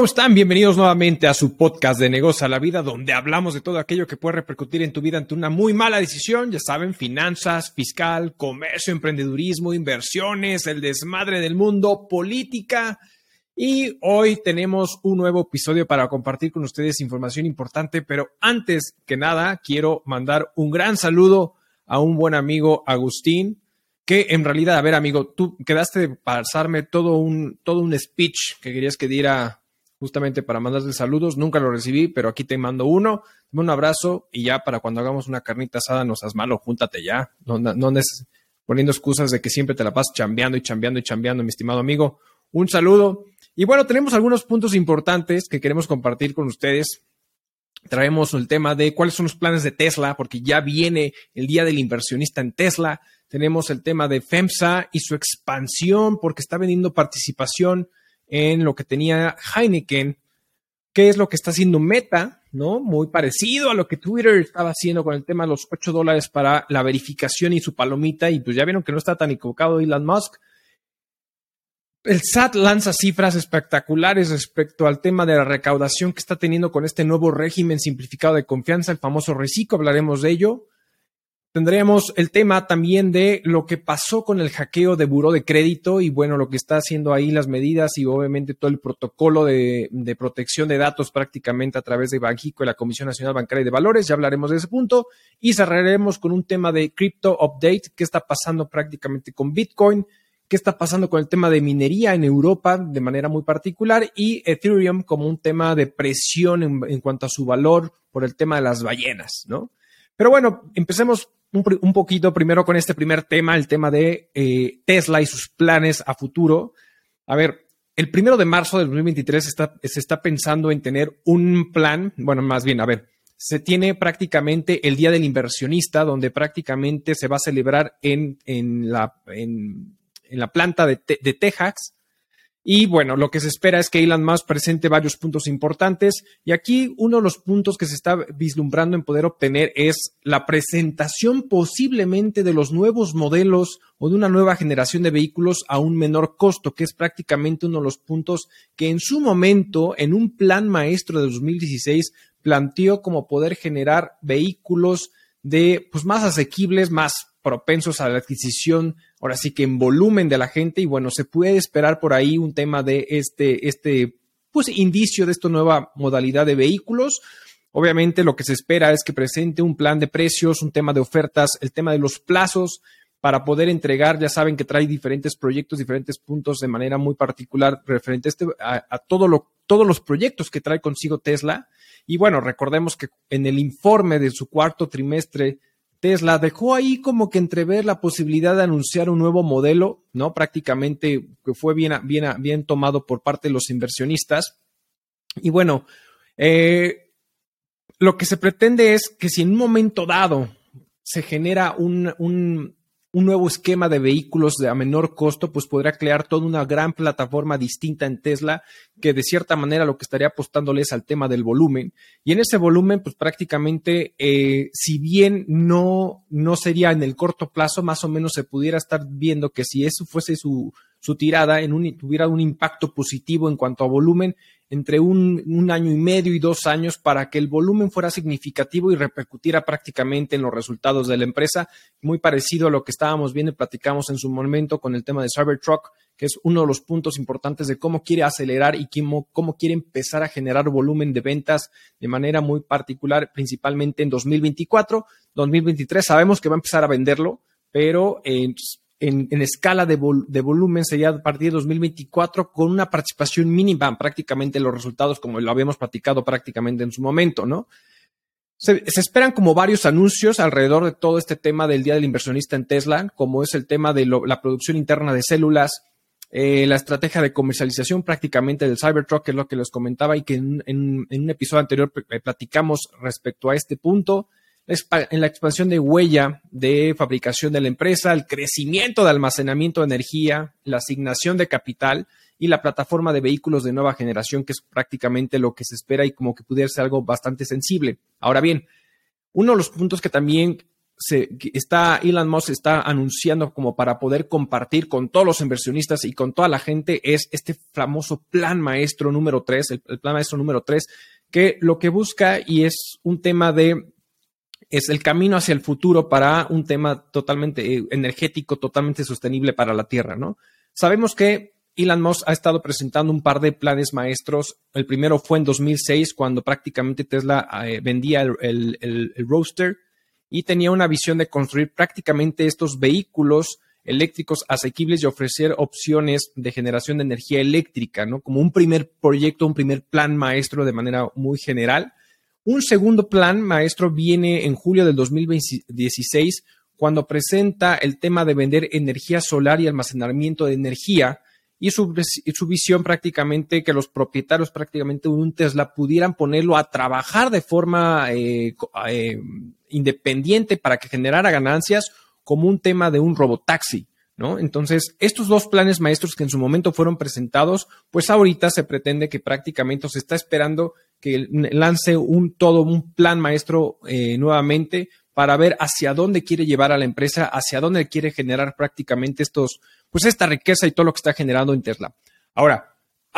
¿cómo están? Bienvenidos nuevamente a su podcast de Negocio a la Vida, donde hablamos de todo aquello que puede repercutir en tu vida ante una muy mala decisión. Ya saben, finanzas, fiscal, comercio, emprendedurismo, inversiones, el desmadre del mundo, política. Y hoy tenemos un nuevo episodio para compartir con ustedes información importante, pero antes que nada quiero mandar un gran saludo a un buen amigo Agustín, que en realidad, a ver amigo, tú quedaste de pasarme todo un, todo un speech que querías que diera justamente para mandarte saludos. Nunca lo recibí, pero aquí te mando uno. Un abrazo y ya para cuando hagamos una carnita asada, no seas malo, júntate ya. No, no andes poniendo excusas de que siempre te la pasas chambeando y chambeando y chambeando, mi estimado amigo. Un saludo. Y bueno, tenemos algunos puntos importantes que queremos compartir con ustedes. Traemos el tema de cuáles son los planes de Tesla, porque ya viene el día del inversionista en Tesla. Tenemos el tema de FEMSA y su expansión, porque está vendiendo participación en lo que tenía Heineken, que es lo que está haciendo Meta, ¿no? Muy parecido a lo que Twitter estaba haciendo con el tema de los 8 dólares para la verificación y su palomita, y pues ya vieron que no está tan equivocado Elon Musk. El SAT lanza cifras espectaculares respecto al tema de la recaudación que está teniendo con este nuevo régimen simplificado de confianza, el famoso reciclo, hablaremos de ello. Tendríamos el tema también de lo que pasó con el hackeo de buró de crédito y bueno, lo que está haciendo ahí las medidas y obviamente todo el protocolo de, protección de datos prácticamente a través de Banjico y la Comisión Nacional Bancaria de Valores. Ya hablaremos de ese punto y cerraremos con un tema de Crypto Update, qué está pasando prácticamente con Bitcoin, qué está pasando con el tema de minería en Europa de manera muy particular y Ethereum como un tema de presión en cuanto a su valor por el tema de las ballenas, ¿no? Pero bueno, empecemos un, poquito primero con este primer tema, el tema de eh, Tesla y sus planes a futuro. A ver, el primero de marzo del 2023 está, se está pensando en tener un plan, bueno, más bien, a ver, se tiene prácticamente el Día del Inversionista, donde prácticamente se va a celebrar en, en, la, en, la planta de, de Texas y bueno, lo que se espera es que Elon Musk presente varios puntos importantes. Y aquí uno de los puntos que se está vislumbrando en poder obtener es la presentación posiblemente de los nuevos modelos o de una nueva generación de vehículos a un menor costo, que es prácticamente uno de los puntos que en su momento, en un plan maestro de 2016, planteó como poder generar vehículos de pues más asequibles, más propensos a la adquisición, ahora sí que en volumen de la gente, y bueno, se puede esperar por ahí un tema de este, este, pues indicio de esta nueva modalidad de vehículos. Obviamente lo que se espera es que presente un plan de precios, un tema de ofertas, el tema de los plazos para poder entregar. Ya saben que trae diferentes proyectos, diferentes puntos de manera muy particular referente a, este, a, todo lo, todos los proyectos que trae consigo Tesla. Y bueno, recordemos que en el informe de su cuarto trimestre Tesla dejó ahí como que entrever la posibilidad de anunciar un nuevo modelo, ¿no? Prácticamente que fue bien, tomado por parte de los inversionistas. Y bueno, eh, lo que se pretende es que si en un momento dado se genera un, un nuevo esquema de vehículos de a menor costo, pues podrá crear toda una gran plataforma distinta en Tesla, que de cierta manera lo que estaría apostándoles al tema del volumen. Y en ese volumen, pues prácticamente, eh, si bien no, no sería en el corto plazo, más o menos se pudiera estar viendo que si eso fuese su, su tirada, en un, tuviera un impacto positivo en cuanto a volumen, entre un, año y medio y dos años para que el volumen fuera significativo y repercutiera prácticamente en los resultados de la empresa, muy parecido a lo que estábamos viendo y platicamos en su momento con el tema de Cybertruck, que es uno de los puntos importantes de cómo quiere acelerar y cómo, cómo quiere empezar a generar volumen de ventas de manera muy particular, principalmente en 2024. 2023 sabemos que va a empezar a venderlo, pero en escala de, de, volumen sería a partir de 2024 con una participación mínima prácticamente en los resultados como lo habíamos platicado prácticamente en su momento, ¿no? Se, esperan como varios anuncios alrededor de todo este tema del Día del Inversionista en Tesla, como es el tema de la producción interna de células, eh, la estrategia de comercialización prácticamente del Cybertruck, que es lo que les comentaba y que en, en un episodio anterior platicamos respecto a este punto en la expansión de huella de fabricación de la empresa, el crecimiento de almacenamiento de energía, la asignación de capital y la plataforma de vehículos de nueva generación, que es prácticamente lo que se espera y como que pudiera ser algo bastante sensible. Ahora bien, uno de los puntos que también se, está Elon Musk está anunciando como para poder compartir con todos los inversionistas y con toda la gente es este famoso plan maestro número 3, el, plan maestro número 3, que lo que busca y es un tema de es el camino hacia el futuro para un tema totalmente eh, energético, totalmente sostenible para la Tierra, ¿no? Sabemos que Elon Musk ha estado presentando un par de planes maestros. El primero fue en 2006, cuando prácticamente Tesla eh, vendía el, el, roadster y tenía una visión de construir prácticamente estos vehículos eléctricos asequibles y ofrecer opciones de generación de energía eléctrica, ¿no? Como un primer proyecto, un primer plan maestro de manera muy general. Un segundo plan maestro viene en julio del 2016 cuando presenta el tema de vender energía solar y almacenamiento de energía y su, visión prácticamente que los propietarios prácticamente un Tesla pudieran ponerlo a trabajar de forma eh, eh, independiente para que generara ganancias como un tema de un robotaxi. ¿No? Entonces, estos dos planes maestros que en su momento fueron presentados, pues ahorita se pretende que prácticamente se está esperando que lance un todo un plan maestro eh, nuevamente para ver hacia dónde quiere llevar a la empresa, hacia dónde quiere generar prácticamente estos, pues esta riqueza y todo lo que está generando en Tesla. Ahora,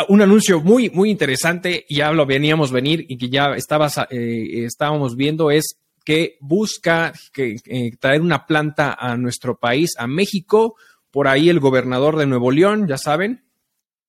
un anuncio muy, muy interesante, ya lo veníamos venir y que ya eh, estábamos viendo, es que busca que, eh, traer una planta a nuestro país, a México. Por ahí el gobernador de Nuevo León, ya saben,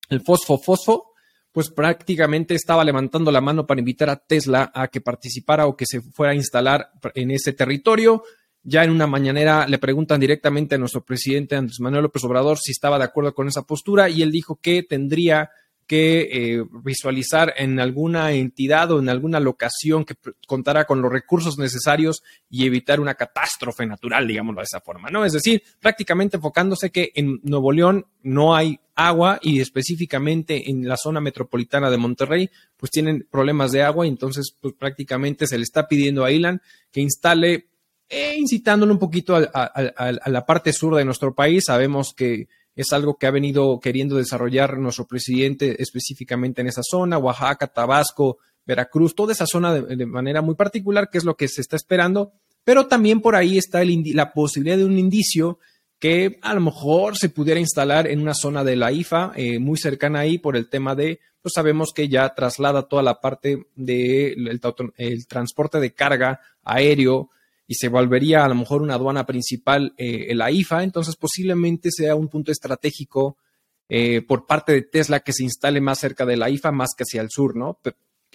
el Fosfo Fosfo, pues prácticamente estaba levantando la mano para invitar a Tesla a que participara o que se fuera a instalar en ese territorio. Ya en una mañanera le preguntan directamente a nuestro presidente Andrés Manuel López Obrador si estaba de acuerdo con esa postura y él dijo que tendría que eh, visualizar en alguna entidad o en alguna locación que contara con los recursos necesarios y evitar una catástrofe natural, digámoslo de esa forma, ¿no? Es decir, prácticamente enfocándose que en Nuevo León no hay agua y específicamente en la zona metropolitana de Monterrey, pues tienen problemas de agua y entonces pues prácticamente se le está pidiendo a Ilan que instale, eh, incitándole un poquito a la parte sur de nuestro país. Sabemos que es algo que ha venido queriendo desarrollar nuestro presidente específicamente en esa zona, Oaxaca, Tabasco, Veracruz, toda esa zona de, manera muy particular, que es lo que se está esperando, pero también por ahí está la posibilidad de un indicio que a lo mejor se pudiera instalar en una zona de la IFA eh, muy cercana ahí por el tema de, pues sabemos que ya traslada toda la parte del el transporte de carga aéreo, y se volvería a lo mejor una aduana principal eh, la IFA, entonces posiblemente sea un punto estratégico eh, por parte de Tesla que se instale más cerca de la IFA, más que hacia el sur, ¿no?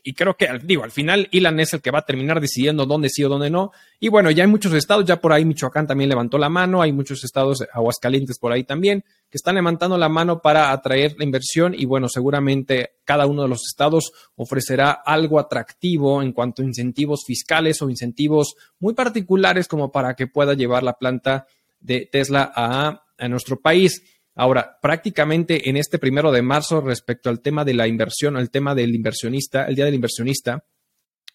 Y creo que, digo, al final Ilan es el que va a terminar decidiendo dónde sí o dónde no. Y bueno, ya hay muchos estados, ya por ahí Michoacán también levantó la mano, hay muchos estados, Aguascalientes por ahí también, que están levantando la mano para atraer la inversión y bueno, seguramente cada uno de los estados ofrecerá algo atractivo en cuanto a incentivos fiscales o incentivos muy particulares como para que pueda llevar la planta de Tesla a, a nuestro país. Ahora, prácticamente en este primero de marzo, respecto al tema de la inversión, al tema del inversionista, el día del inversionista,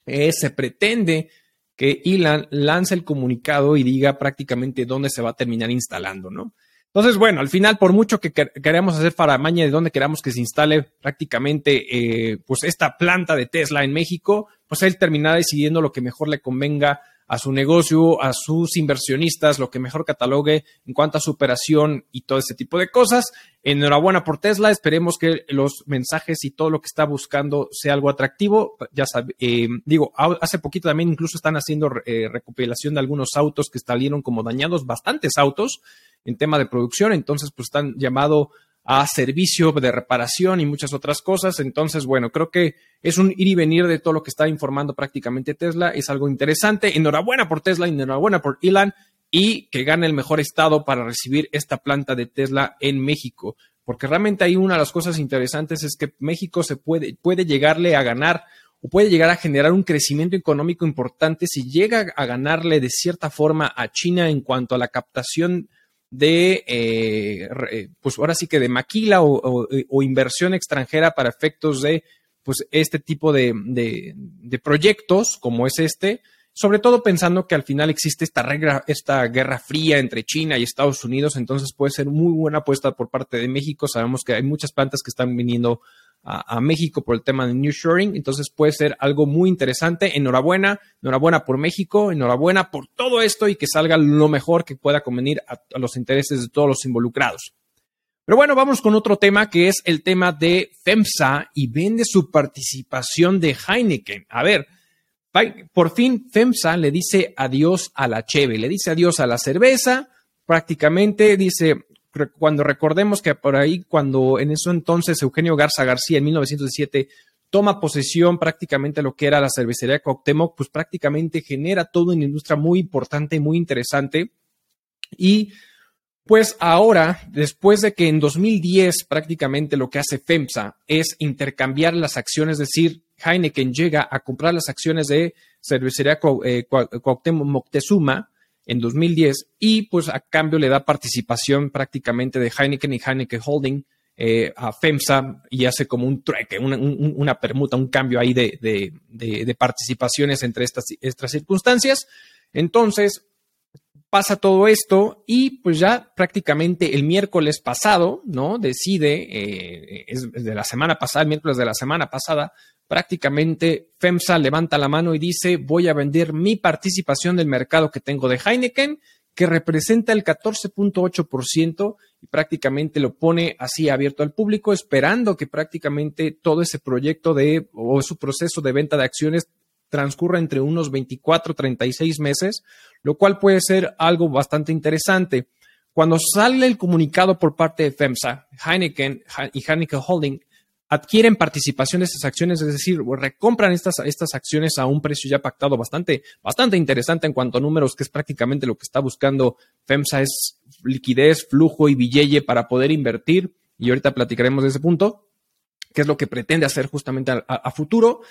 eh, se pretende que Elon lance el comunicado y diga prácticamente dónde se va a terminar instalando, ¿no? Entonces, bueno, al final, por mucho que queramos hacer faramaña de dónde queramos que se instale prácticamente eh, pues esta planta de Tesla en México, pues él terminará decidiendo lo que mejor le convenga a su negocio, a sus inversionistas, lo que mejor catalogue en cuanto a su operación y todo ese tipo de cosas. Enhorabuena por Tesla, esperemos que los mensajes y todo lo que está buscando sea algo atractivo. Ya eh, digo, hace poquito también incluso están haciendo eh, recopilación de algunos autos que salieron como dañados, bastantes autos en tema de producción, entonces pues están llamado a servicio de reparación y muchas otras cosas. Entonces, bueno, creo que es un ir y venir de todo lo que está informando prácticamente Tesla. Es algo interesante. Enhorabuena por Tesla, enhorabuena por Elon y que gane el mejor estado para recibir esta planta de Tesla en México. Porque realmente hay una de las cosas interesantes es que México se puede, puede llegarle a ganar o puede llegar a generar un crecimiento económico importante si llega a ganarle de cierta forma a China en cuanto a la captación eh, eh, pues ahora sí que de maquila o, inversión extranjera para efectos de, pues este tipo de, de, proyectos como es este, sobre todo pensando que al final existe esta, regla, esta guerra fría entre China y Estados Unidos, entonces puede ser muy buena apuesta por parte de México. Sabemos que hay muchas plantas que están viniendo a, México por el tema de New Shoring. Entonces puede ser algo muy interesante. Enhorabuena, enhorabuena por México, enhorabuena por todo esto y que salga lo mejor que pueda convenir a, los intereses de todos los involucrados. Pero bueno, vamos con otro tema que es el tema de FEMSA y vende su participación de Heineken. A ver, por fin FEMSA le dice adiós a la cheve, le dice adiós a la cerveza, prácticamente dice, cuando recordemos que por ahí, cuando en eso entonces Eugenio Garza García en 1907 toma posesión prácticamente lo que era la cervecería Coctemoc, pues prácticamente genera toda una industria muy importante y muy interesante. Y pues ahora, después de que en 2010 prácticamente lo que hace FEMSA es intercambiar las acciones, es decir, Heineken llega a comprar las acciones de cervecería eh, Cuauhtémoc Moctezuma, en 2010 y pues a cambio le da participación prácticamente de Heineken y Heineken Holding eh, a FEMSA y hace como un trueque, una, permuta, un cambio ahí de, participaciones entre estas, estas circunstancias. Entonces, pasa todo esto y pues ya prácticamente el miércoles pasado, ¿no? Decide, eh, es de la semana pasada, el miércoles de la semana pasada, prácticamente FEMSA levanta la mano y dice, voy a vender mi participación del mercado que tengo de Heineken, que representa el 14.8% y prácticamente lo pone así abierto al público, esperando que prácticamente todo ese proyecto de o su proceso de venta de acciones transcurra entre unos 24, 36 meses, lo cual puede ser algo bastante interesante. Cuando sale el comunicado por parte de FEMSA, Heineken y Heineken Holding adquieren participación de estas acciones, es decir, recompran estas, estas acciones a un precio ya pactado bastante, bastante interesante en cuanto a números, que es prácticamente lo que está buscando FEMSA, es liquidez, flujo y billete para poder invertir. Y ahorita platicaremos de ese punto, que es lo que pretende hacer justamente a futuro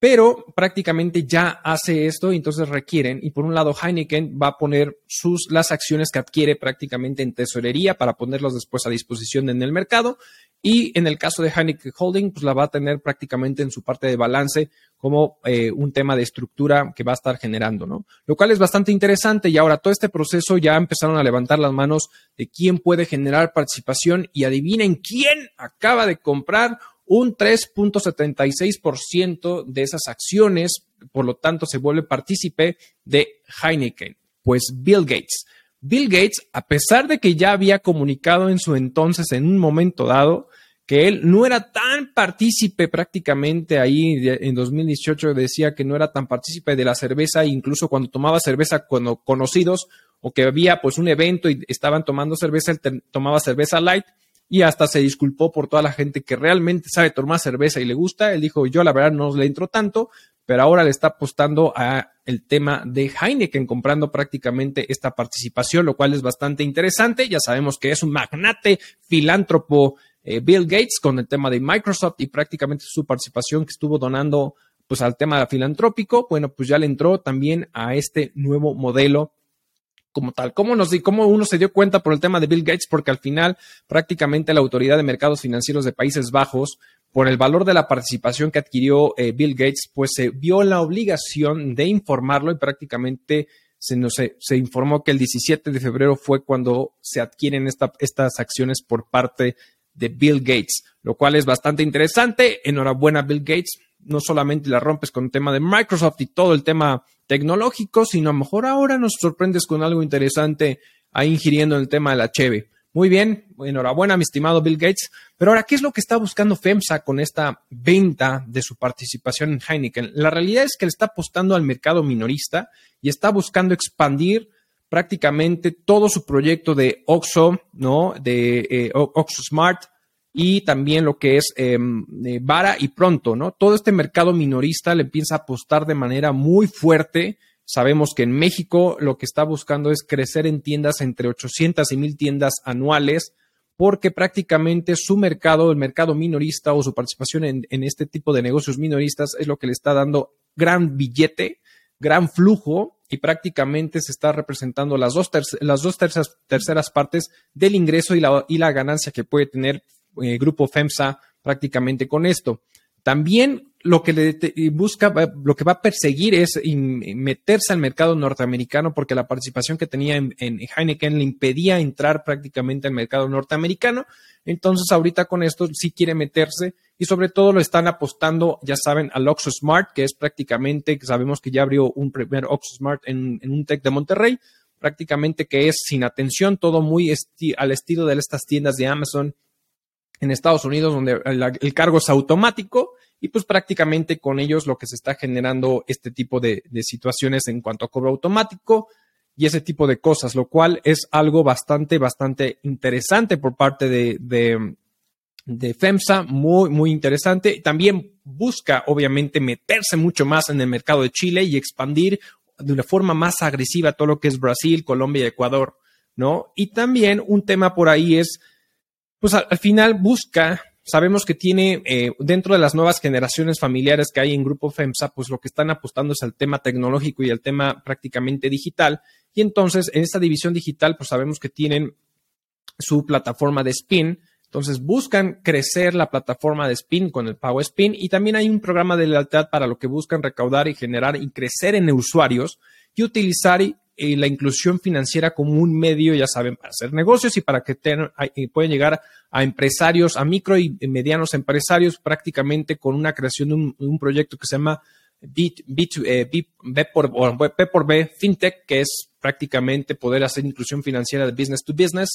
pero prácticamente ya hace esto y entonces requieren, y por un lado Heineken va a poner sus, las acciones que adquiere prácticamente en tesorería para ponerlos después a disposición en el mercado, y en el caso de Heineken Holding, pues la va a tener prácticamente en su parte de balance como eh, un tema de estructura que va a estar generando, ¿no? Lo cual es bastante interesante y ahora todo este proceso ya empezaron a levantar las manos de quién puede generar participación y adivinen quién acaba de comprar un 3.76% de esas acciones, por lo tanto, se vuelve partícipe de Heineken, pues Bill Gates. Bill Gates, a pesar de que ya había comunicado en su entonces, en un momento dado, que él no era tan partícipe prácticamente ahí en 2018 decía que no era tan partícipe de la cerveza, incluso cuando tomaba cerveza cuando conocidos o que había pues un evento y estaban tomando cerveza, él tomaba cerveza light y hasta se disculpó por toda la gente que realmente sabe tomar cerveza y le gusta. Él dijo, yo la verdad no le entro tanto, pero ahora le está apostando a el tema de Heineken, comprando prácticamente esta participación, lo cual es bastante interesante. Ya sabemos que es un magnate filántropo eh, Bill Gates con el tema de Microsoft y prácticamente su participación que estuvo donando pues al tema filantrópico, bueno, pues ya le entró también a este nuevo modelo como tal. ¿Cómo, nos, ¿Cómo uno se dio cuenta por el tema de Bill Gates? Porque al final prácticamente la Autoridad de Mercados Financieros de Países Bajos, por el valor de la participación que adquirió eh, Bill Gates, pues se vio la obligación de informarlo y prácticamente se, no se informó que el 17 de febrero fue cuando se adquieren estas acciones por parte de Bill Gates, lo cual es bastante interesante. Enhorabuena, Bill Gates. No solamente la rompes con el tema de Microsoft y todo el tema tecnológico, sino a lo mejor ahora nos sorprendes con algo interesante ahí ingiriendo en el tema de la Cheve. Muy bien, enhorabuena, mi estimado Bill Gates. Pero ahora, ¿qué es lo que está buscando FEMSA con esta venta de su participación en Heineken? La realidad es que le está apostando al mercado minorista y está buscando expandir prácticamente todo su proyecto de OXO, ¿no? De eh, OXO Smart y también lo que es eh, Vara y Pronto, ¿no? Todo este mercado minorista le empieza a apostar de manera muy fuerte. Sabemos que en México lo que está buscando es crecer en tiendas entre 800 y 1000 tiendas anuales, porque prácticamente su mercado, el mercado minorista o su participación en este tipo de negocios minoristas es lo que le está dando gran billete, gran flujo y prácticamente se está representando las dos, las dos terceras partes del ingreso y la, y la ganancia que puede tener eh, grupo FEMSA prácticamente con esto. También lo que le busca, lo que va a perseguir es meterse al mercado norteamericano porque la participación que tenía en, Heineken le impedía entrar prácticamente al mercado norteamericano. Entonces, ahorita con esto sí quiere meterse y sobre todo lo están apostando, ya saben, al Oxo Smart, que es prácticamente, sabemos que ya abrió un primer Oxo Smart en, un tech de Monterrey, prácticamente que es sin atención, todo muy al estilo de estas tiendas de Amazon en Estados Unidos, donde el cargo es automático y pues prácticamente con ellos lo que se está generando este tipo de, situaciones en cuanto a cobro automático y ese tipo de cosas, lo cual es algo bastante, bastante interesante por parte de, de, FEMSA, muy, muy interesante. También busca, obviamente, meterse mucho más en el mercado de Chile y expandir de una forma más agresiva todo lo que es Brasil, Colombia y Ecuador, ¿no? Y también un tema por ahí es, pues al final busca sabemos que tiene eh, dentro de las nuevas generaciones familiares que hay en Grupo FEMSA, pues lo que están apostando es al tema tecnológico y al tema prácticamente digital. Y entonces, en esta división digital, pues sabemos que tienen su plataforma de Spin. Entonces buscan crecer la plataforma de Spin con el Power Spin y también hay un programa de lealtad para lo que buscan recaudar y generar y crecer en usuarios y utilizar y la inclusión financiera como un medio, ya saben, para hacer negocios y para que puedan llegar a empresarios, a micro y medianos empresarios, prácticamente con una creación de un, proyecto que se llama B, eh, B, por, B por B FinTech, que es prácticamente poder hacer inclusión financiera de business to business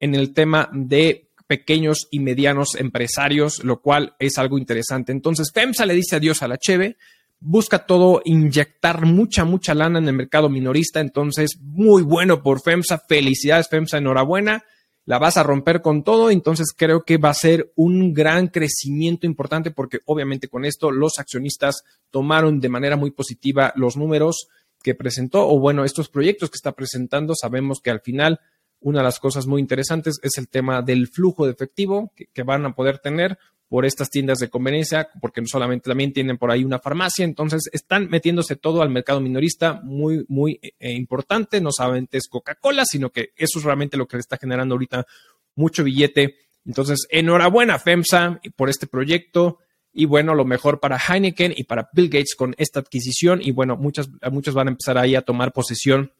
en el tema de pequeños y medianos empresarios, lo cual es algo interesante. Entonces, FEMSA le dice adiós a la Cheve, busca todo inyectar mucha, mucha lana en el mercado minorista. Entonces, muy bueno por FEMSA. Felicidades, FEMSA. Enhorabuena. La vas a romper con todo. Entonces, creo que va a ser un gran crecimiento importante porque obviamente con esto los accionistas tomaron de manera muy positiva los números que presentó o bueno, estos proyectos que está presentando. Sabemos que al final una de las cosas muy interesantes es el tema del flujo de efectivo que, van a poder tener por estas tiendas de conveniencia, porque no solamente también tienen por ahí una farmacia, entonces están metiéndose todo al mercado minorista muy, muy eh, importante, no solamente es Coca-Cola, sino que eso es realmente lo que le está generando ahorita mucho billete. Entonces, enhorabuena FEMSA por este proyecto. Y bueno, lo mejor para Heineken y para Bill Gates con esta adquisición. Y bueno, muchas, muchos van a empezar ahí a tomar posesión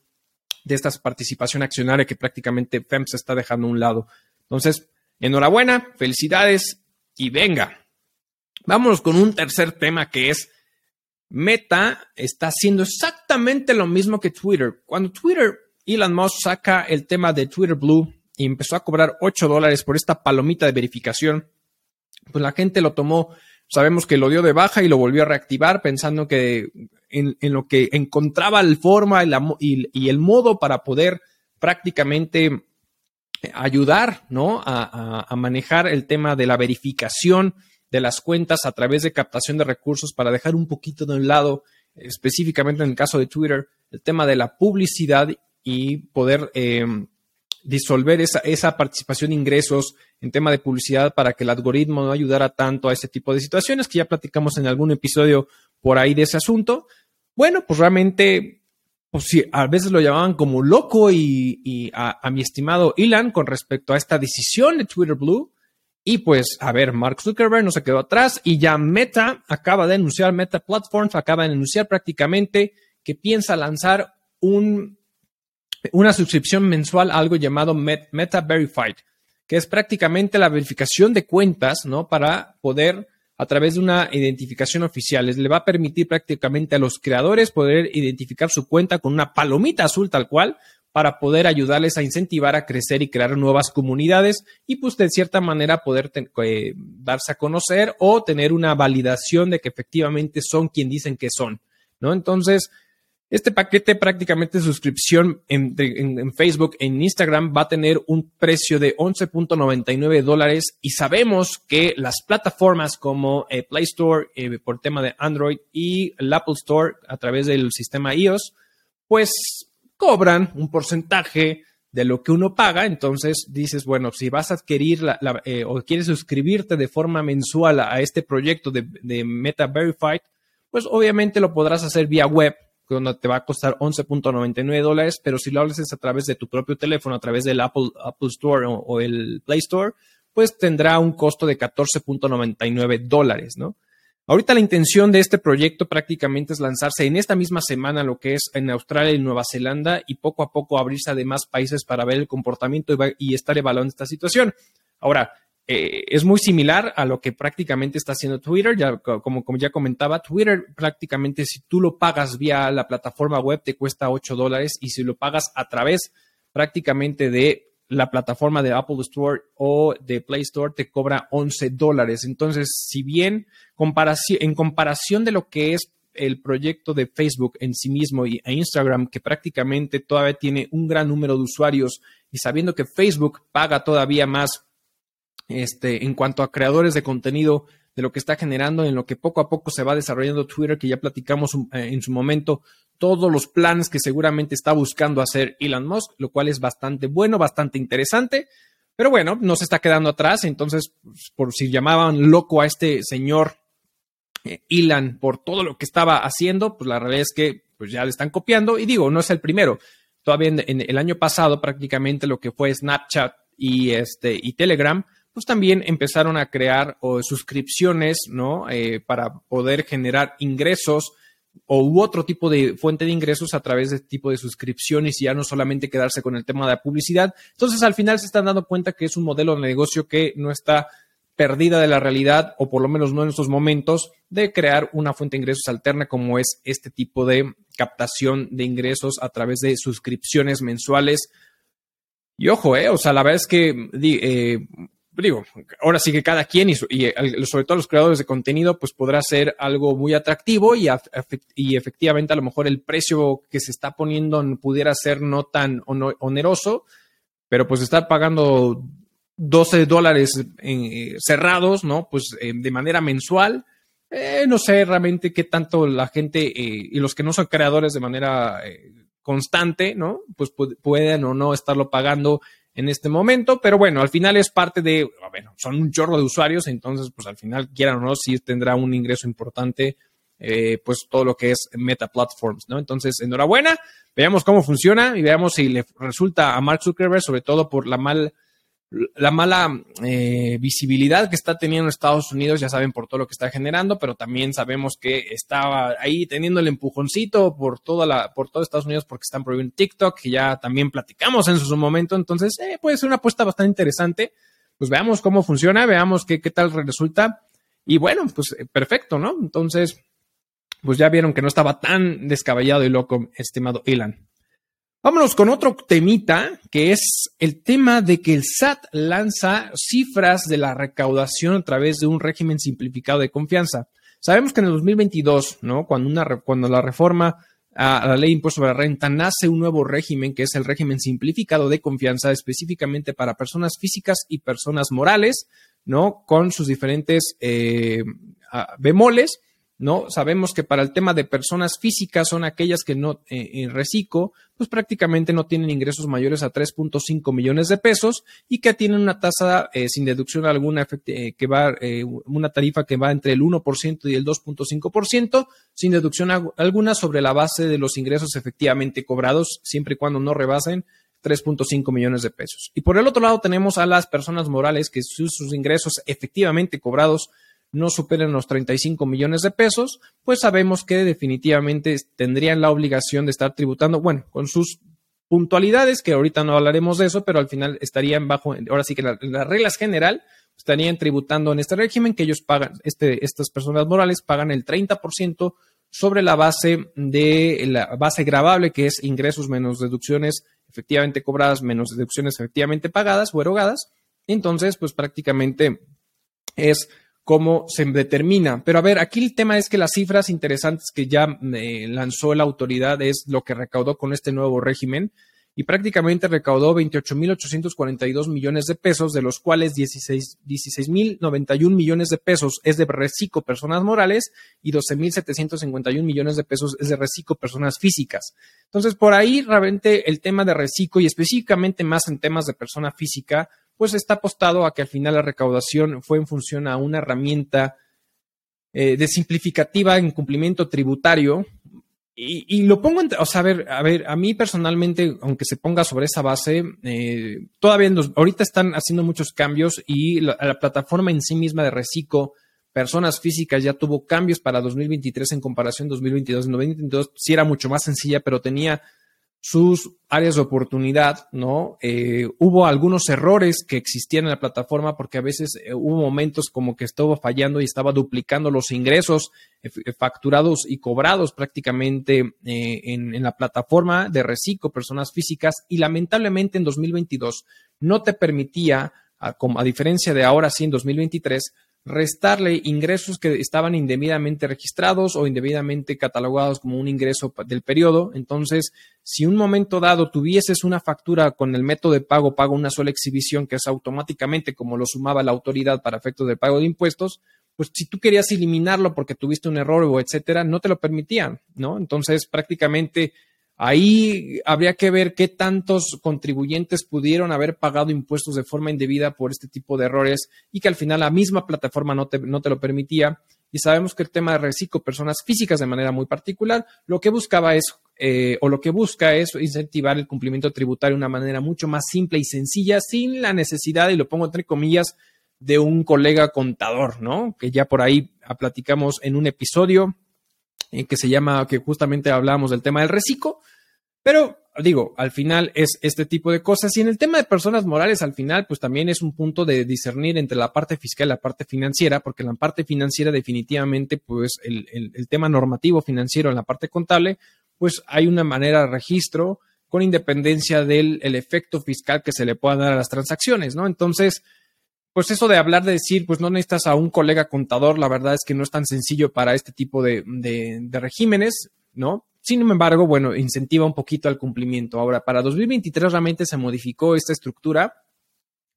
de esta participación accionaria que prácticamente FEMSA está dejando a un lado. Entonces, enhorabuena, felicidades y venga, vámonos con un tercer tema que es Meta está haciendo exactamente lo mismo que Twitter. Cuando Twitter, Elon Musk saca el tema de Twitter Blue y empezó a cobrar 8 dólares por esta palomita de verificación, pues la gente lo tomó, sabemos que lo dio de baja y lo volvió a reactivar pensando que en, lo que encontraba la forma y el modo para poder prácticamente ayudar, ¿no? A, manejar el tema de la verificación de las cuentas a través de captación de recursos para dejar un poquito de un lado, específicamente en el caso de Twitter, el tema de la publicidad y poder eh, disolver esa, esa participación de ingresos en tema de publicidad para que el algoritmo no ayudara tanto a ese tipo de situaciones que ya platicamos en algún episodio por ahí de ese asunto. Bueno, pues realmente pues sí, a veces lo llamaban como loco y, a, mi estimado Elon con respecto a esta decisión de Twitter Blue. Y pues, a ver, Mark Zuckerberg no se quedó atrás y ya Meta acaba de anunciar, Meta Platforms acaba de anunciar prácticamente que piensa lanzar un, una suscripción mensual a algo llamado Meta Verified, que es prácticamente la verificación de cuentas, ¿no? Para poder a través de una identificación oficial. le va a permitir prácticamente a los creadores poder identificar su cuenta con una palomita azul tal cual para poder ayudarles a incentivar a crecer y crear nuevas comunidades y pues de cierta manera poder eh, darse a conocer o tener una validación de que efectivamente son quien dicen que son, ¿no? Entonces, este paquete prácticamente de suscripción en, Facebook, en Instagram, va a tener un precio de 11.99 dólares y sabemos que las plataformas como eh, Play Store eh, por tema de Android y el Apple Store a través del sistema iOS, pues cobran un porcentaje de lo que uno paga. Entonces dices, bueno, si vas a adquirir eh, o quieres suscribirte de forma mensual a este proyecto de Meta Verified, pues obviamente lo podrás hacer vía web donde te va a costar 11.99 dólares, pero si lo haces a través de tu propio teléfono, a través del Apple, Apple Store o, el Play Store, pues tendrá un costo de 14.99 dólares, ¿no? Ahorita la intención de este proyecto prácticamente es lanzarse en esta misma semana, lo que es en Australia y Nueva Zelanda, y poco a poco abrirse a demás países para ver el comportamiento y, estar evaluando esta situación. Ahora, eh, es muy similar a lo que prácticamente está haciendo Twitter. Ya, como, como ya comentaba, Twitter prácticamente si tú lo pagas vía la plataforma web te cuesta 8 dólares y si lo pagas a través prácticamente de la plataforma de Apple Store o de Play Store te cobra 11 dólares. Entonces, si bien en comparación de lo que es el proyecto de Facebook en sí mismo y, e Instagram, que prácticamente todavía tiene un gran número de usuarios y sabiendo que Facebook paga todavía más este, en cuanto a creadores de contenido de lo que está generando, en lo que poco a poco se va desarrollando Twitter, que ya platicamos eh, en su momento, todos los planes que seguramente está buscando hacer Elon Musk, lo cual es bastante bueno, bastante interesante. Pero bueno, no se está quedando atrás, entonces, pues, por si llamaban loco a este señor eh, Elon por todo lo que estaba haciendo, pues la realidad es que pues ya le están copiando y digo, no es el primero. Todavía en, el año pasado prácticamente lo que fue Snapchat y, este, y Telegram, pues también empezaron a crear suscripciones, ¿no? Eh, para poder generar ingresos o u otro tipo de fuente de ingresos a través de este tipo de suscripciones y ya no solamente quedarse con el tema de la publicidad. Entonces, al final se están dando cuenta que es un modelo de negocio que no está perdida de la realidad, o por lo menos no en estos momentos, de crear una fuente de ingresos alterna como es este tipo de captación de ingresos a través de suscripciones mensuales. Y ojo, eh, o sea, la verdad es que eh, digo, ahora sí que cada quien y, sobre todo los creadores de contenido, pues podrá ser algo muy atractivo y, y, efectivamente a lo mejor el precio que se está poniendo pudiera ser no tan oneroso, pero pues estar pagando 12 dólares eh, cerrados, ¿no? Pues eh, de manera mensual. Eh, no sé realmente qué tanto la gente y los que no son creadores de manera constante, ¿no? Pues pueden o no estarlo pagando en este momento, pero bueno, al final es parte de, bueno, son un chorro de usuarios, entonces pues al final, quieran o no, sí tendrá un ingreso importante, eh, pues todo lo que es Meta Platforms, ¿no? Entonces, enhorabuena, veamos cómo funciona y veamos si le resulta a Mark Zuckerberg, sobre todo por la mal la mala eh, visibilidad que está teniendo Estados Unidos, ya saben por todo lo que está generando, pero también sabemos que estaba ahí teniendo el empujoncito por toda la, por todo Estados Unidos porque están prohibiendo TikTok, que ya también platicamos en su momento, entonces eh, puede ser una apuesta bastante interesante. Pues veamos cómo funciona, veamos qué, qué tal resulta. Y bueno, pues eh, perfecto, ¿no? Entonces, pues ya vieron que no estaba tan descabellado y loco, estimado Elon. Vámonos con otro temita, que es el tema de que el SAT lanza cifras de la recaudación a través de un régimen simplificado de confianza. Sabemos que en el 2022, ¿no? Cuando, una, cuando la reforma a la ley de impuesto sobre la renta nace un nuevo régimen, que es el régimen simplificado de confianza, específicamente para personas físicas y personas morales, ¿no? Con sus diferentes eh, bemoles ¿no? Sabemos que para el tema de personas físicas son aquellas que no, eh, en reciclo, pues prácticamente no tienen ingresos mayores a 3.5 millones de pesos y que tienen una tasa eh, sin deducción alguna eh, que va, una tarifa que va entre el 1% y el 2.5%, sin deducción alguna sobre la base de los ingresos efectivamente cobrados, siempre y cuando no rebasen 3.5 millones de pesos. Y por el otro lado tenemos a las personas morales que sus ingresos efectivamente cobrados no superen los 35 millones de pesos, pues sabemos que definitivamente tendrían la obligación de estar tributando, bueno, con sus puntualidades, que ahorita no hablaremos de eso, pero al final estarían bajo, ahora sí que las reglas general, estarían tributando en este régimen que ellos pagan, este, estas personas morales pagan el 30% sobre la base de la base gravable, que es ingresos menos deducciones efectivamente cobradas, menos deducciones efectivamente pagadas o erogadas. Entonces, pues prácticamente es cómo se determina. Pero a ver, aquí el tema es que las cifras interesantes que ya eh, lanzó la autoridad es lo que recaudó con este nuevo régimen y prácticamente recaudó 28.842 millones de pesos, de los cuales 16.091 millones de pesos es de reciclo personas morales y 12.751 millones de pesos es de reciclo personas físicas. Entonces, por ahí realmente el tema de reciclo y específicamente más en temas de persona física, pues está apostado a que al final la recaudación fue en función a una herramienta eh, de simplificativa en cumplimiento tributario. Y, lo pongo, o sea, a ver, a ver, a mí personalmente, aunque se ponga sobre esa base, eh, todavía ahorita están haciendo muchos cambios y la, plataforma en sí misma de Reciclo personas físicas ya tuvo cambios para 2023 en comparación 2022. En 2022 sí era mucho más sencilla, pero tenía sus áreas de oportunidad, ¿no? Eh, hubo algunos errores que existían en la plataforma porque a veces eh, hubo momentos como que estaba fallando y estaba duplicando los ingresos eh, facturados y cobrados prácticamente en, la plataforma de Reciclo, personas físicas, y lamentablemente en 2022 no te permitía, a, a diferencia de ahora sí en 2023, restarle ingresos que estaban indebidamente registrados o indebidamente catalogados como un ingreso del periodo. Entonces, si un momento dado tuvieses una factura con el método de pago, pago una sola exhibición, que es automáticamente como lo sumaba la autoridad para efectos del pago de impuestos, pues si tú querías eliminarlo porque tuviste un error o etcétera, no te lo permitían, ¿no? Entonces, prácticamente Ahí habría que ver qué tantos contribuyentes pudieron haber pagado impuestos de forma indebida por este tipo de errores y que al final la misma plataforma no te, no te lo permitía. Y sabemos que el tema de reciclo personas físicas de manera muy particular, lo que buscaba es, eh, o lo que busca es incentivar el cumplimiento tributario de una manera mucho más simple y sencilla, sin la necesidad, y lo pongo entre comillas, de un colega contador, ¿no? Que ya por ahí platicamos en un episodio eh, que se llama, que justamente hablábamos del tema del reciclo, pero digo, al final es este tipo de cosas. Y en el tema de personas morales, al final, pues también es un punto de discernir entre la parte fiscal y la parte financiera, porque en la parte financiera definitivamente, pues el, el, tema normativo financiero en la parte contable, pues hay una manera de registro con independencia del el efecto fiscal que se le pueda dar a las transacciones, ¿no? Entonces, pues eso de hablar de decir, pues no necesitas a un colega contador, la verdad es que no es tan sencillo para este tipo de, de regímenes, ¿no? Sin embargo, bueno, incentiva un poquito al cumplimiento. Ahora, para 2023 realmente se modificó esta estructura,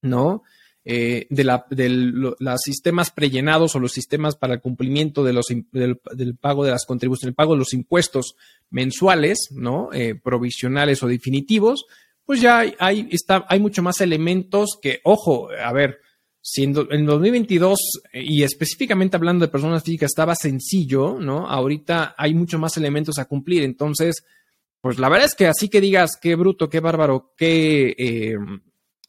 ¿no? Eh, de, la, los sistemas prellenados o los sistemas para el cumplimiento de los, del, pago de las contribuciones, el pago de los impuestos mensuales, ¿no? Eh, provisionales o definitivos, pues ya hay, está, hay mucho más elementos que, ojo, a ver, si en, 2022, y específicamente hablando de personas físicas, estaba sencillo, ¿no? Ahorita hay mucho más elementos a cumplir. Entonces, pues la verdad es que así que digas qué bruto, qué bárbaro, qué, eh,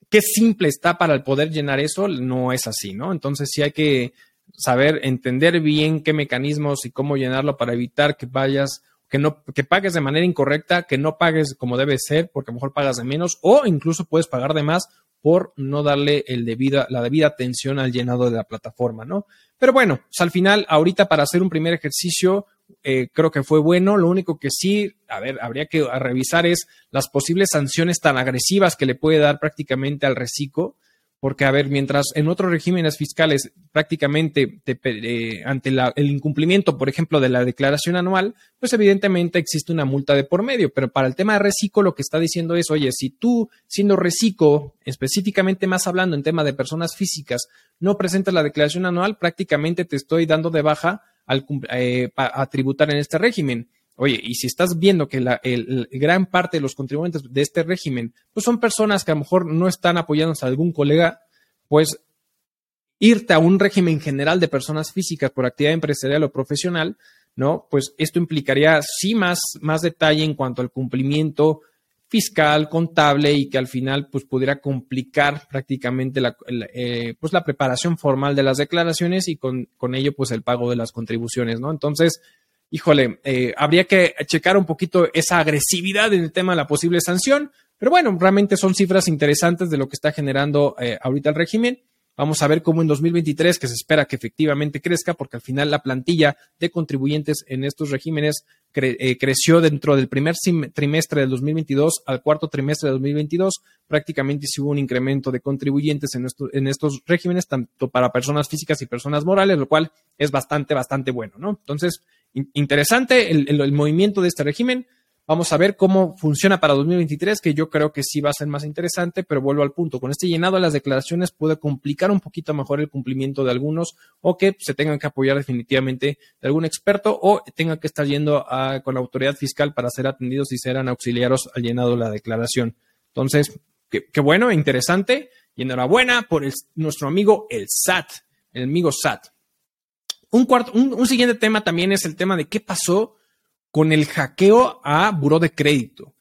qué simple está para el poder llenar eso, no es así, ¿no? Entonces sí hay que saber entender bien qué mecanismos y cómo llenarlo para evitar que vayas que no que pagues de manera incorrecta, que no pagues como debe ser, porque a lo mejor pagas de menos o incluso puedes pagar de más por no darle la debida atención al llenado de la plataforma, ¿no? Pero bueno, pues al final, ahorita para hacer un primer ejercicio, eh, creo que fue bueno. Lo único que sí, a ver, habría que revisar es las posibles sanciones tan agresivas que le puede dar prácticamente al reciclo porque, a ver, mientras en otros regímenes fiscales prácticamente eh, ante el incumplimiento, por ejemplo, de la declaración anual, pues evidentemente existe una multa de por medio. Pero para el tema de reciclo, lo que está diciendo es, oye, si tú, siendo reciclo, específicamente más hablando en tema de personas físicas, no presentas la declaración anual, prácticamente te estoy dando de baja al, eh, a tributar en este régimen. Oye, y si estás viendo que la gran parte de los contribuyentes de este régimen, pues son personas que a lo mejor no están apoyándose a algún colega, pues irte a un régimen general de personas físicas por actividad empresarial o profesional, ¿no? Pues esto implicaría sí más, más detalle en cuanto al cumplimiento fiscal, contable y que al final pues pudiera complicar prácticamente la, eh, pues la preparación formal de las declaraciones y con, con ello pues el pago de las contribuciones, ¿no? Entonces, híjole, eh, habría que checar un poquito esa agresividad en el tema de la posible sanción, pero bueno, realmente son cifras interesantes de lo que está generando eh, ahorita el régimen. Vamos a ver cómo en 2023, que se espera que efectivamente crezca, porque al final la plantilla de contribuyentes en estos regímenes eh, creció dentro del primer trimestre del 2022 al cuarto trimestre del 2022. Prácticamente sí hubo un incremento de contribuyentes en, en estos regímenes, tanto para personas físicas y personas morales, lo cual es bastante, bastante bueno, ¿no? Entonces, interesante el, movimiento de este régimen. Vamos a ver cómo funciona para 2023, que yo creo que sí va a ser más interesante, pero vuelvo al punto. Con este llenado de las declaraciones puede complicar un poquito mejor el cumplimiento de algunos o que se tengan que apoyar definitivamente de algún experto o tengan que estar yendo con la autoridad fiscal para ser atendidos y serán auxiliaros al llenado de la declaración. Entonces, qué, bueno, interesante y enhorabuena por nuestro amigo el SAT, el amigo SAT. Un, cuarto, un, siguiente tema también es el tema de qué pasó con el hackeo a buró de crédito.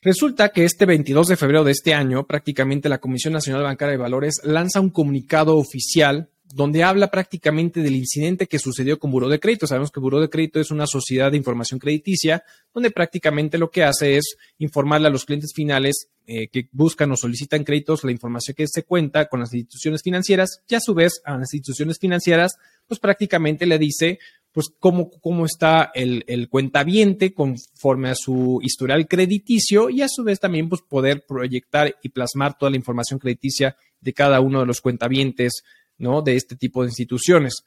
Resulta que este 22 de febrero de este año, prácticamente la Comisión Nacional Bancaria de Valores lanza un comunicado oficial donde habla prácticamente del incidente que sucedió con Buró de Crédito. Sabemos que Buró de Crédito es una sociedad de información crediticia, donde prácticamente lo que hace es informarle a los clientes finales eh, que buscan o solicitan créditos la información que se cuenta con las instituciones financieras y a su vez a las instituciones financieras, pues prácticamente le dice pues cómo, cómo está el, el cuentaviente conforme a su historial crediticio y a su vez también pues poder proyectar y plasmar toda la información crediticia de cada uno de los cuentavientes ¿no? de este tipo de instituciones.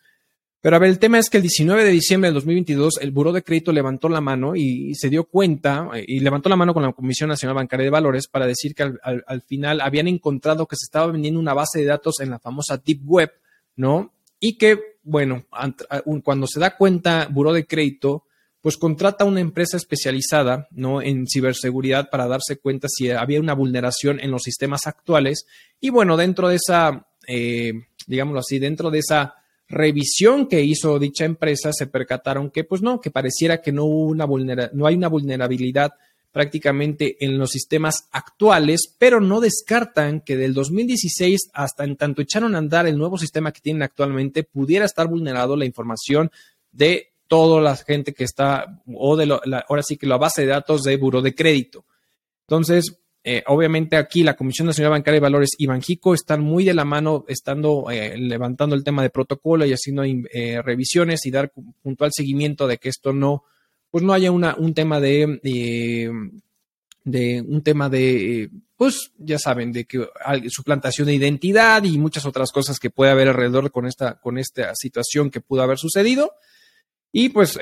Pero a ver, el tema es que el 19 de diciembre del 2022 el Buró de Crédito levantó la mano y, se dio cuenta y levantó la mano con la Comisión Nacional Bancaria de Valores para decir que al, final habían encontrado que se estaba vendiendo una base de datos en la famosa Deep Web, ¿no? Y que, bueno, cuando se da cuenta Buró de Crédito, pues contrata una empresa especializada, ¿no? En ciberseguridad para darse cuenta si había una vulneración en los sistemas actuales. Y bueno, dentro de esa eh, digámoslo así, dentro de esa revisión que hizo dicha empresa, se percataron que, pues no, que pareciera que no, hubo una no hay una vulnerabilidad prácticamente en los sistemas actuales, pero no descartan que del 2016 hasta en tanto echaron a andar el nuevo sistema que tienen actualmente, pudiera estar vulnerado la información de toda la gente que está, o de la, ahora sí que la base de datos de buro de crédito. Entonces, eh, obviamente aquí la Comisión Nacional Bancaria de Valores y Banjico están muy de la mano, estando eh, levantando el tema de protocolo y haciendo eh, revisiones y dar puntual seguimiento de que esto no, pues no haya un tema de, de, un tema de, pues ya saben, de que suplantación de identidad y muchas otras cosas que puede haber alrededor con esta, con esta situación que pudo haber sucedido. Y pues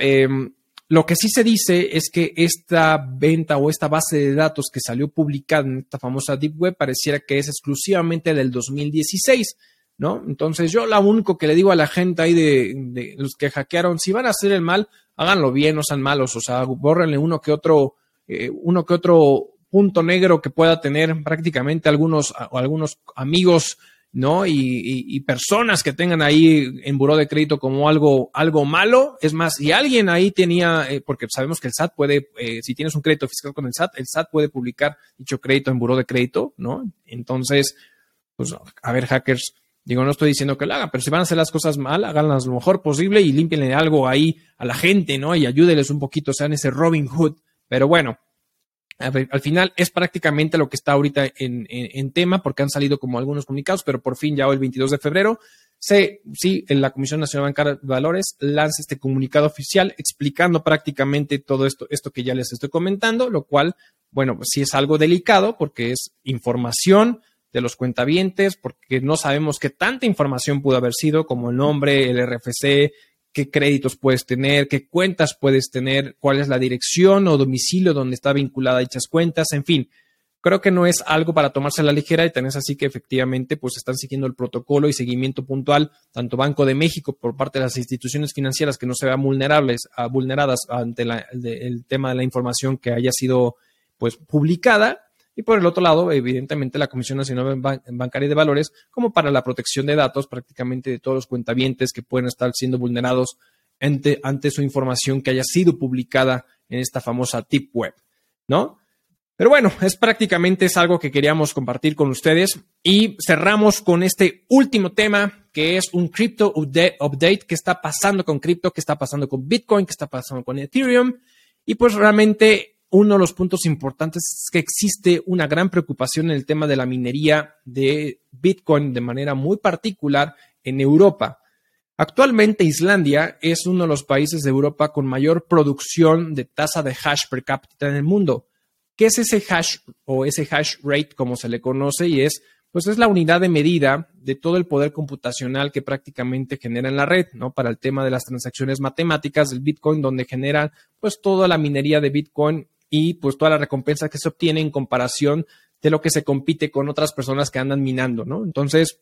lo que sí se dice es que esta venta o esta base de datos que salió publicada en esta famosa Deep Web pareciera que es exclusivamente del 2016, ¿no? Entonces yo lo único que le digo a la gente ahí de, los que hackearon, si van a hacer el mal, háganlo bien, no sean malos, o sea, bórrenle uno que otro, eh, uno que otro punto negro que pueda tener prácticamente algunos, algunos amigos ¿no? Y, personas que tengan ahí en buró de crédito como algo, algo malo. Es más, si alguien ahí tenía, eh, porque sabemos que el SAT puede, eh, si tienes un crédito fiscal con el SAT, el SAT puede publicar dicho crédito en buró de crédito, ¿no? Entonces, pues, a ver, hackers, digo, no estoy diciendo que lo hagan, pero si van a hacer las cosas mal, háganlas lo mejor posible y límpienle algo ahí a la gente, ¿no? Y ayúdenles un poquito, sean ese Robin Hood. Pero bueno, al final es prácticamente lo que está ahorita en, tema, porque han salido como algunos comunicados, pero por fin ya hoy, el 22 de febrero, se, sí, la Comisión Nacional Bancaria de Valores lanza este comunicado oficial explicando prácticamente todo esto, esto que ya les estoy comentando, lo cual, bueno, pues sí es algo delicado porque es información de los cuentavientes, porque no sabemos qué tanta información pudo haber sido, como el nombre, el RFC, qué créditos puedes tener, qué cuentas puedes tener, cuál es la dirección o domicilio donde está vinculada dichas cuentas, en fin. Creo que no es algo para tomarse a la ligera y tenés así que efectivamente pues están siguiendo el protocolo y seguimiento puntual, tanto Banco de México por parte de las instituciones financieras que no se vean vulnerables, a, vulneradas ante el tema de la información que haya sido pues publicada, y por el otro lado, evidentemente, la Comisión Nacional Bancaria de Valores, como para la protección de datos prácticamente de todos los cuentavientes que pueden estar siendo vulnerados ante, ante su información que haya sido publicada en esta famosa tip web, ¿no? Pero bueno, es prácticamente es algo que queríamos compartir con ustedes. Y cerramos con este último tema que es un crypto update, que está pasando con cripto, que está pasando con Bitcoin, que está pasando con Ethereum y pues realmente uno de los puntos importantes es que existe una gran preocupación en el tema de la minería de Bitcoin de manera muy particular en Europa. Actualmente Islandia es uno de los países de Europa con mayor producción de tasa de hash per cápita en el mundo. ¿Qué es ese hash o ese hash rate como se le conoce? Y es, pues es la unidad de medida de todo el poder computacional que prácticamente genera en la red, ¿no? Para el tema de las transacciones matemáticas del Bitcoin, donde genera pues toda la minería de Bitcoin y pues toda la recompensa que se obtiene en comparación de lo que se compite con otras personas que andan minando, ¿no? Entonces,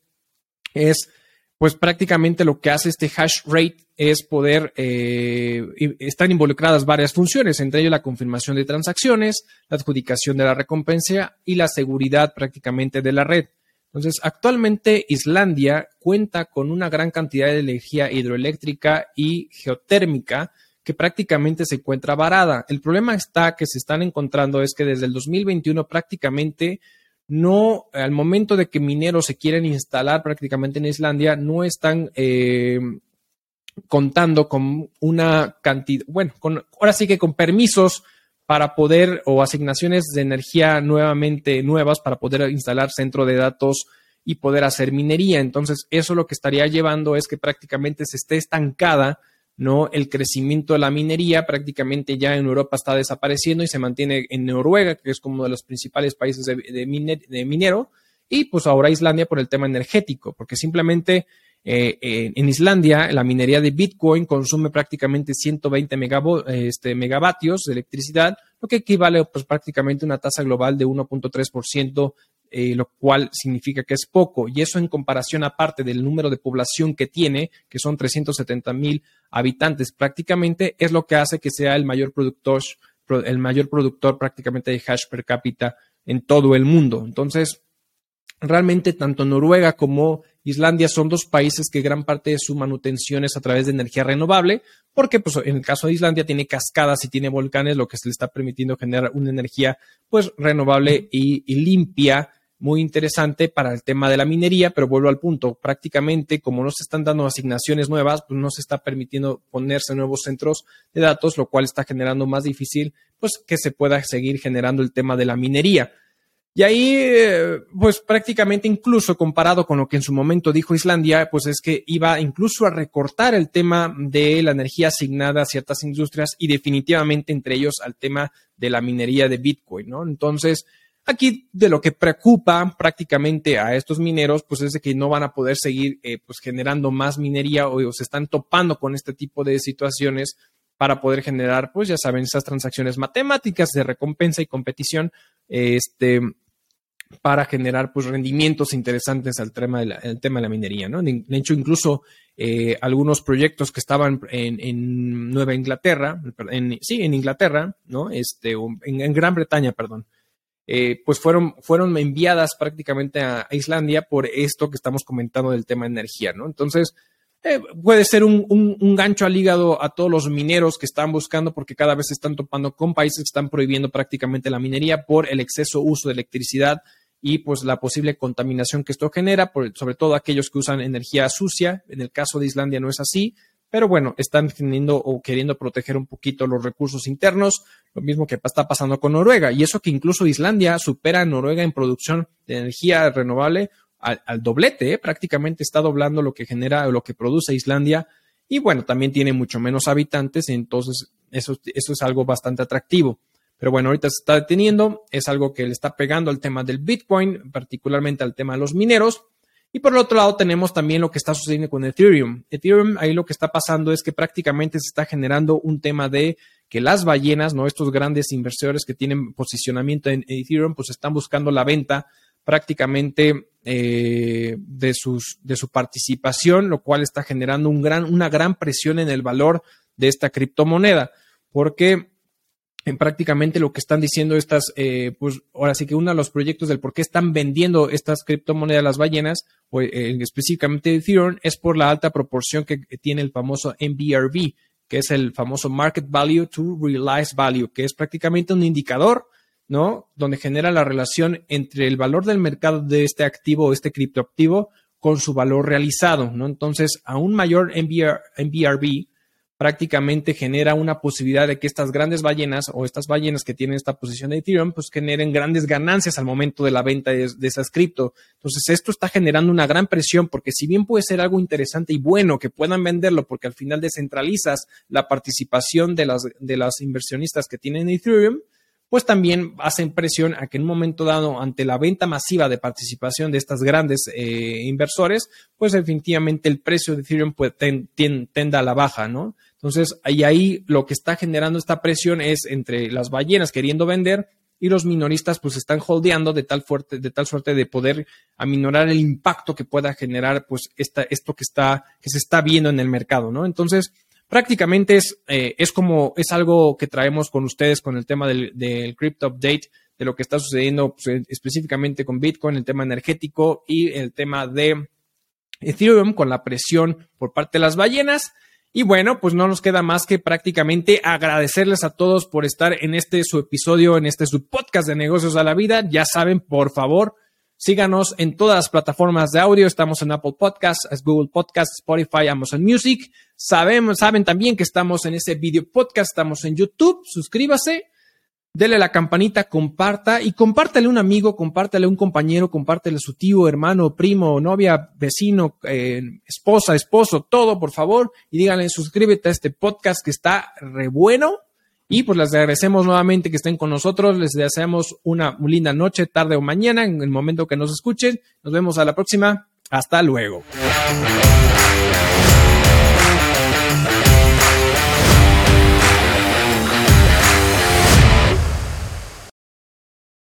es pues prácticamente lo que hace este hash rate es poder, eh, están involucradas varias funciones, entre ellas la confirmación de transacciones, la adjudicación de la recompensa y la seguridad prácticamente de la red. Entonces, actualmente Islandia cuenta con una gran cantidad de energía hidroeléctrica y geotérmica que prácticamente se encuentra varada. El problema está que se están encontrando es que desde el 2021 prácticamente no, al momento de que mineros se quieren instalar prácticamente en Islandia, no están eh, contando con una cantidad, bueno, con, ahora sí que con permisos para poder o asignaciones de energía nuevamente nuevas para poder instalar centro de datos y poder hacer minería. Entonces, eso lo que estaría llevando es que prácticamente se esté estancada ¿no? El crecimiento de la minería prácticamente ya en Europa está desapareciendo y se mantiene en Noruega, que es como uno de los principales países de, minero, y pues ahora Islandia por el tema energético, porque simplemente eh, en Islandia la minería de Bitcoin consume prácticamente 120 este, megavatios de electricidad, lo que equivale pues prácticamente a una tasa global de 1.3% eh, lo cual significa que es poco. Y eso en comparación aparte del número de población que tiene, que son 370 mil habitantes prácticamente, es lo que hace que sea el mayor productor, el mayor productor prácticamente de hash per cápita en todo el mundo. Entonces, realmente tanto Noruega como Islandia son dos países que gran parte de su manutención es a través de energía renovable, porque pues, en el caso de Islandia tiene cascadas y tiene volcanes, lo que se le está permitiendo generar una energía pues renovable y limpia muy interesante para el tema de la minería, pero vuelvo al punto, prácticamente como no se están dando asignaciones nuevas, pues no se está permitiendo ponerse nuevos centros de datos, lo cual está generando más difícil pues que se pueda seguir generando el tema de la minería. Y ahí, eh, pues prácticamente incluso comparado con lo que en su momento dijo Islandia, pues es que iba incluso a recortar el tema de la energía asignada a ciertas industrias y definitivamente entre ellos al tema de la minería de Bitcoin, ¿no? Entonces, Aquí de lo que preocupa prácticamente a estos mineros, pues es de que no van a poder seguir eh, pues generando más minería o, se están topando con este tipo de situaciones para poder generar, pues ya saben, esas transacciones matemáticas de recompensa y competición, este, para generar pues rendimientos interesantes al tema de la, tema de la minería, ¿no? De, hecho, incluso eh, algunos proyectos que estaban en, Nueva Inglaterra, en, sí, en Inglaterra, ¿no? Este, en Gran Bretaña, perdón, eh, pues fueron, fueron enviadas prácticamente a, Islandia por esto que estamos comentando del tema energía, ¿no? Entonces, eh, puede ser un, un, gancho al hígado a todos los mineros que están buscando porque cada vez se están topando con países que están prohibiendo prácticamente la minería por el exceso uso de electricidad y pues la posible contaminación que esto genera, sobre todo aquellos que usan energía sucia. En el caso de Islandia no es así, pero bueno, están teniendo o queriendo proteger un poquito los recursos internos, lo mismo que está pasando con Noruega, y eso que incluso Islandia supera a Noruega en producción de energía renovable al, doblete, ¿eh? prácticamente está doblando lo que genera o lo que produce Islandia, y bueno, también tiene mucho menos habitantes, entonces eso, eso es algo bastante atractivo. Pero bueno, ahorita se está deteniendo, es algo que le está pegando al tema del Bitcoin, particularmente al tema de los mineros, y por el otro lado tenemos también lo que está sucediendo con Ethereum. Ethereum, ahí lo que está pasando es que prácticamente se está generando un tema de que las ballenas, ¿no? Estos grandes inversores que tienen posicionamiento en Ethereum, pues están buscando la venta prácticamente eh, de, sus, de su participación, lo cual está generando un gran, una gran presión en el valor de esta criptomoneda. Porque en prácticamente lo que están diciendo estas, eh, pues ahora sí que uno de los proyectos del por qué están vendiendo estas criptomonedas las ballenas, o eh, específicamente Ethereum, es por la alta proporción que tiene el famoso MBRV, que es el famoso Market Value to Realized Value, que es prácticamente un indicador, ¿no? Donde genera la relación entre el valor del mercado de este activo o este criptoactivo con su valor realizado, ¿no? Entonces, a un mayor MBRV, prácticamente genera una posibilidad de que estas grandes ballenas o estas ballenas que tienen esta posición de Ethereum, pues generen grandes ganancias al momento de la venta de, esas cripto. Entonces, esto está generando una gran presión porque si bien puede ser algo interesante y bueno que puedan venderlo porque al final descentralizas la participación de las, de las inversionistas que tienen Ethereum, pues también hacen presión a que en un momento dado, ante la venta masiva de participación de estas grandes eh, inversores, pues definitivamente el precio de Ethereum pues, tenda a la baja, ¿no? Entonces, ahí, ahí lo que está generando esta presión es entre las ballenas queriendo vender y los minoristas pues están holdeando de tal, fuerte, de tal suerte de poder aminorar el impacto que pueda generar pues esta, esto que, está, que se está viendo en el mercado, ¿no? Entonces, prácticamente es, eh, es como, es algo que traemos con ustedes con el tema del, del Crypto Update, de lo que está sucediendo pues, específicamente con Bitcoin, el tema energético y el tema de Ethereum con la presión por parte de las ballenas Y bueno, pues no nos queda más que prácticamente agradecerles a todos por estar en este su episodio, en este su podcast de negocios a la vida. Ya saben, por favor, síganos en todas las plataformas de audio. Estamos en Apple Podcasts, Google Podcasts, Spotify, Amazon Music. Sabemos, saben también que estamos en ese video podcast, estamos en YouTube. Suscríbase dele la campanita, comparta y compártale a un amigo, compártale a un compañero, compártale a su tío, hermano, primo, novia, vecino, eh, esposa, esposo, todo, por favor, y díganle, suscríbete a este podcast que está re bueno. Y pues les agradecemos nuevamente que estén con nosotros. Les deseamos una linda noche, tarde o mañana, en el momento que nos escuchen. Nos vemos a la próxima. Hasta luego.